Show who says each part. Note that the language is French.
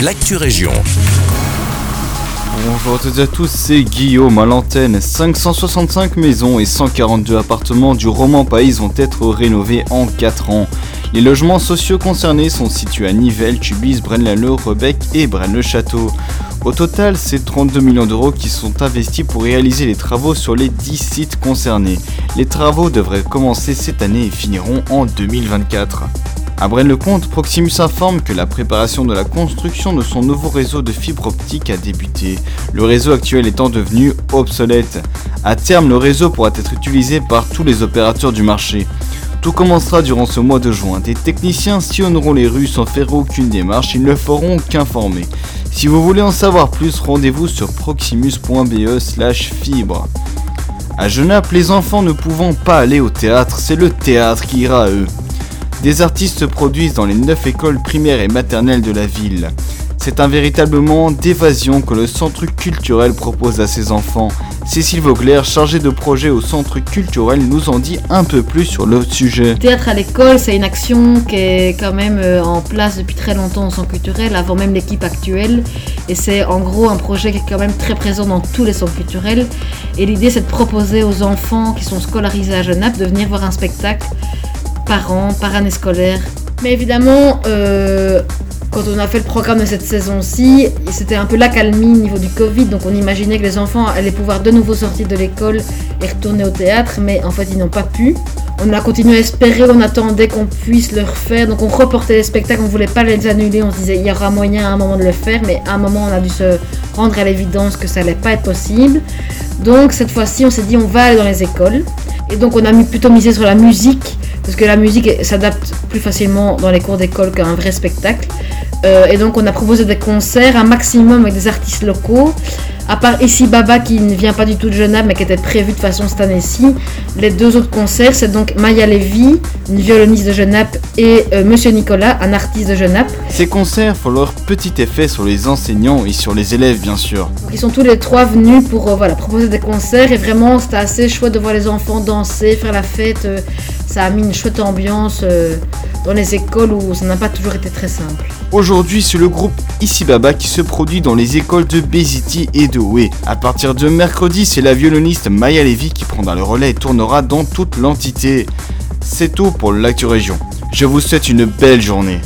Speaker 1: l'actu région.
Speaker 2: Bonjour à toutes et à tous, c'est Guillaume à l'antenne. 565 maisons et 142 appartements du roman Pays vont être rénovés en 4 ans. Les logements sociaux concernés sont situés à Nivelles, Tubis, Braine-l'Alleud, Rebec et Braine-le-Château. Au total, c'est 32 millions d'euros qui sont investis pour réaliser les travaux sur les 10 sites concernés. Les travaux devraient commencer cette année et finiront en 2024. À Braine-le-Comte, Proximus informe que la préparation de la construction de son nouveau réseau de fibre optique a débuté, le réseau actuel étant devenu obsolète. À terme, le réseau pourra être utilisé par tous les opérateurs du marché. Tout commencera durant ce mois de juin. Des techniciens sillonneront les rues sans faire aucune démarche, ils ne feront qu'informer. Si vous voulez en savoir plus, rendez-vous sur proximus.be slash fibre. À Genappe, les enfants ne pouvant pas aller au théâtre, c'est le théâtre qui ira à eux. Des artistes se produisent dans les 9 écoles primaires et maternelles de la ville. C'est un véritable moment d'évasion que le centre culturel propose à ses enfants. Cécile Vogler, chargée de projet au centre culturel, nous en dit un peu plus sur le sujet.
Speaker 3: Théâtre à l'école, c'est une action qui est quand même euh, en place depuis très longtemps au centre culturel, avant même l'équipe actuelle. Et c'est en gros un projet qui est quand même très présent dans tous les centres culturels. Et l'idée, c'est de proposer aux enfants qui sont scolarisés à Genappe de venir voir un spectacle par an, par année scolaire. Mais évidemment, euh, quand on a fait le programme de cette saison-ci, c'était un peu l'accalmie au niveau du Covid, donc on imaginait que les enfants allaient pouvoir de nouveau sortir de l'école et retourner au théâtre, mais en fait ils n'ont pas pu. On a continué à espérer, on attendait qu'on puisse le refaire, donc on reportait les spectacles, on voulait pas les annuler, on se disait il y aura moyen à un moment de le faire, mais à un moment on a dû se rendre à l'évidence que ça allait pas être possible. Donc cette fois-ci on s'est dit on va aller dans les écoles, et donc on a plutôt misé sur la musique, parce que la musique s'adapte plus facilement dans les cours d'école qu'un vrai spectacle. Euh, et donc on a proposé des concerts, un maximum avec des artistes locaux. À part ici Baba qui ne vient pas du tout de Genappe mais qui était prévu de façon cette année-ci. Les deux autres concerts, c'est donc Maya Levy, une violoniste de Genappe, et euh, Monsieur Nicolas, un artiste de Genappe.
Speaker 2: Ces concerts font leur petit effet sur les enseignants et sur les élèves bien sûr.
Speaker 3: Donc, ils sont tous les trois venus pour euh, voilà, proposer des concerts et vraiment c'était assez chouette de voir les enfants danser, faire la fête. Ça a mis une chouette ambiance dans les écoles où ça n'a pas toujours été très simple.
Speaker 2: Aujourd'hui, c'est le groupe Ici Baba qui se produit dans les écoles de Beziti et de Oué. À partir de mercredi, c'est la violoniste Maya Levy qui prendra le relais et tournera dans toute l'entité. C'est tout pour l'actu région. Je vous souhaite une belle journée.